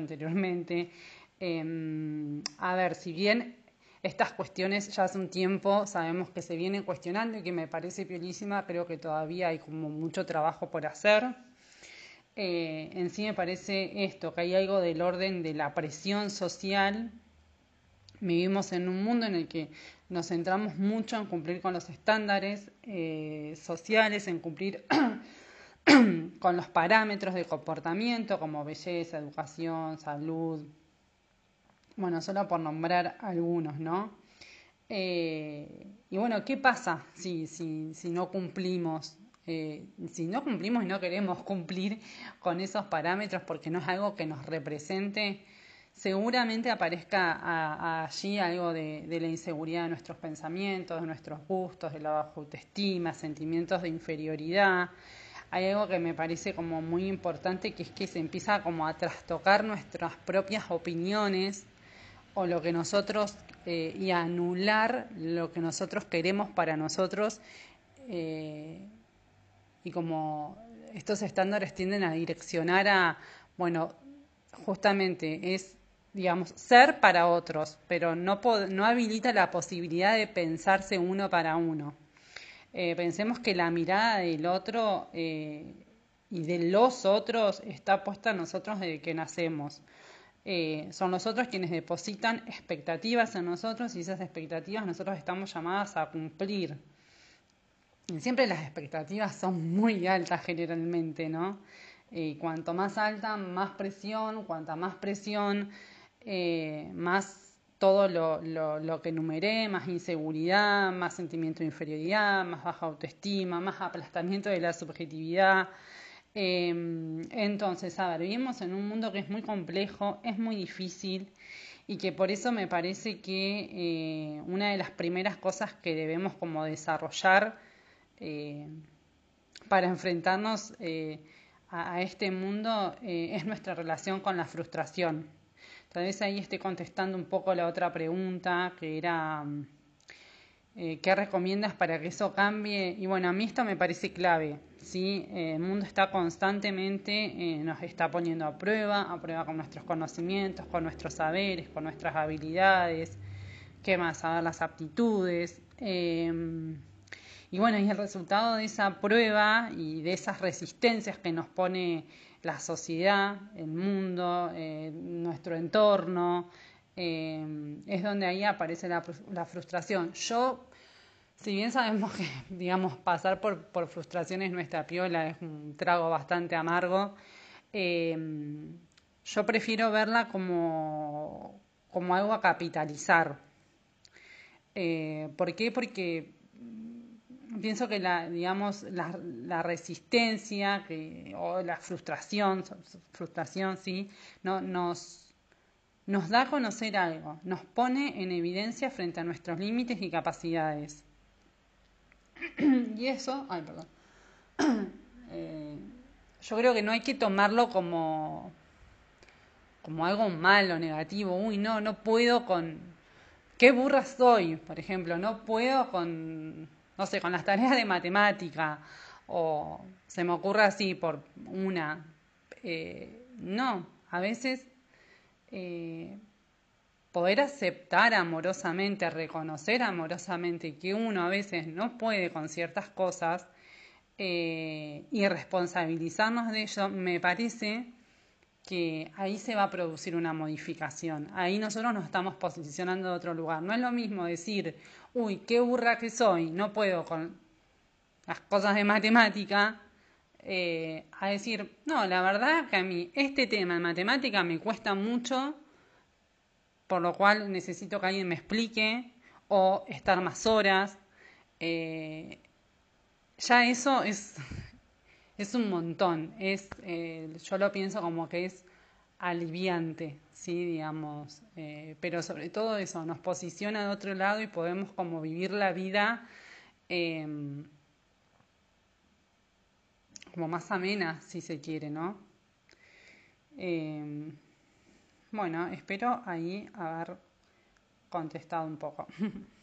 anteriormente. Em, a ver, si bien estas cuestiones ya hace un tiempo sabemos que se vienen cuestionando y que me parece piolísima, creo que todavía hay como mucho trabajo por hacer. Eh, en sí me parece esto, que hay algo del orden de la presión social. Vivimos en un mundo en el que nos centramos mucho en cumplir con los estándares eh, sociales, en cumplir con los parámetros de comportamiento como belleza, educación, salud, bueno, solo por nombrar algunos, ¿no? Eh, y bueno, ¿qué pasa si, si, si no cumplimos? Eh, si no cumplimos y no queremos cumplir con esos parámetros porque no es algo que nos represente, seguramente aparezca allí algo de, de, la inseguridad de nuestros pensamientos, de nuestros gustos, de la baja autoestima, sentimientos de inferioridad. Hay algo que me parece como muy importante que es que se empieza como a trastocar nuestras propias opiniones o lo que nosotros eh, y anular lo que nosotros queremos para nosotros eh, y como estos estándares tienden a direccionar a, bueno, justamente es, digamos, ser para otros, pero no, no habilita la posibilidad de pensarse uno para uno. Eh, pensemos que la mirada del otro y de los otros está puesta en nosotros desde que nacemos. Eh, son nosotros quienes depositan expectativas en nosotros y esas expectativas nosotros estamos llamadas a cumplir. Y siempre las expectativas son muy altas generalmente, ¿no? Cuanto más alta, más presión, cuanta más presión, eh, más todo lo, lo, que enumeré, más inseguridad, más sentimiento de inferioridad, más baja autoestima, más aplastamiento de la subjetividad, Em, entonces, a ver, vivimos en un mundo que es muy complejo, es muy difícil y que por eso me parece que eh, una de las primeras cosas que debemos como desarrollar eh, para enfrentarnos eh, a, este mundo es nuestra relación con la frustración. Tal vez ahí estoy contestando un poco la otra pregunta que era qué recomiendas para que eso cambie y bueno, a mí esto me parece clave ¿sí? Eh, el mundo está constantemente, eh, nos está poniendo a prueba, a prueba con nuestros conocimientos, con nuestros saberes, con nuestras habilidades, ¿qué más? A ver las aptitudes. Y bueno, y el resultado de esa prueba y de esas resistencias que nos pone la sociedad, el mundo, eh, nuestro entorno, em, es donde ahí aparece la, frustración. Yo si bien sabemos que, digamos, pasar por, por frustraciones nuestra piola es un trago bastante amargo, eh, yo prefiero verla como, como algo a capitalizar. Eh, ¿Por qué? Porque pienso que la, digamos, la, resistencia que, o la frustración, frustración sí, no, nos, nos da a conocer algo, nos pone en evidencia frente a nuestros límites y capacidades. y eso, ay, perdón. Eh, yo creo que no hay que tomarlo como, como algo malo, negativo. Uy, no, no puedo con... ¿Qué burra soy? Por ejemplo, no puedo con, no sé, con las tareas de matemática. O se me ocurre así por una. Eh, no, a veces eh, poder aceptar amorosamente, reconocer amorosamente que uno a veces no puede con ciertas cosas eh, y responsabilizarnos de ello, me parece que ahí se va a producir una modificación. Ahí nosotros nos estamos posicionando de otro lugar. No es lo mismo decir, uy, qué burra que soy, no puedo con las cosas de matemática, eh, a decir, no, la verdad que a mí este tema de matemática me cuesta mucho por lo cual necesito que alguien me explique o estar más horas. Eh, ya eso es, es un montón. Es, eh, yo lo pienso como que es aliviante, ¿sí? digamos. Eh, pero sobre todo eso, nos posiciona de otro lado y podemos como vivir la vida em, como más amena, si se quiere, ¿no? Em, bueno, espero ahí haber contestado un poco.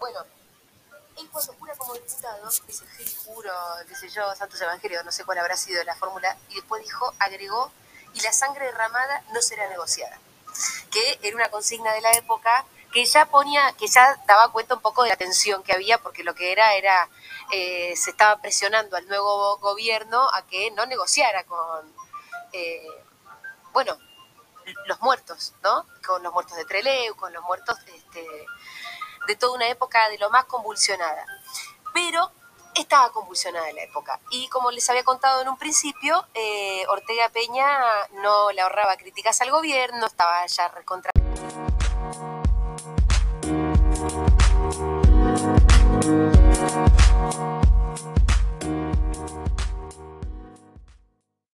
Bueno, él cuando jura dice, juro, sé yo, santos evangelios, no sé cuál habrá sido la fórmula, y después dijo, agregó y la sangre derramada no será negociada, que era una consigna de la época que ya ponía, que ya daba cuenta un poco de la tensión que había, porque lo que era era, eh, se estaba presionando al nuevo gobierno a que no negociara con, eh, bueno, los muertos, ¿no? Con los muertos de Treleu, con los muertos este, de toda una época de lo más convulsionada. Pero estaba convulsionada la época. Y como les había contado en un principio, eh, Ortega Peña no le ahorraba críticas al gobierno, estaba ya recontra...